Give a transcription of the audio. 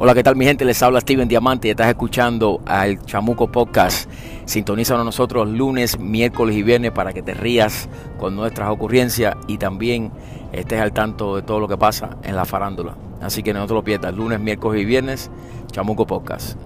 Hola, ¿qué tal mi gente? Les habla Steven Diamante y estás escuchando al Chamuco Podcast. Sintonízanos nosotros lunes, miércoles y viernes para que te rías con nuestras ocurrencias y también estés al tanto de todo lo que pasa en la farándula. Así que no te lo pierdas, lunes, miércoles y viernes, Chamuco Podcast.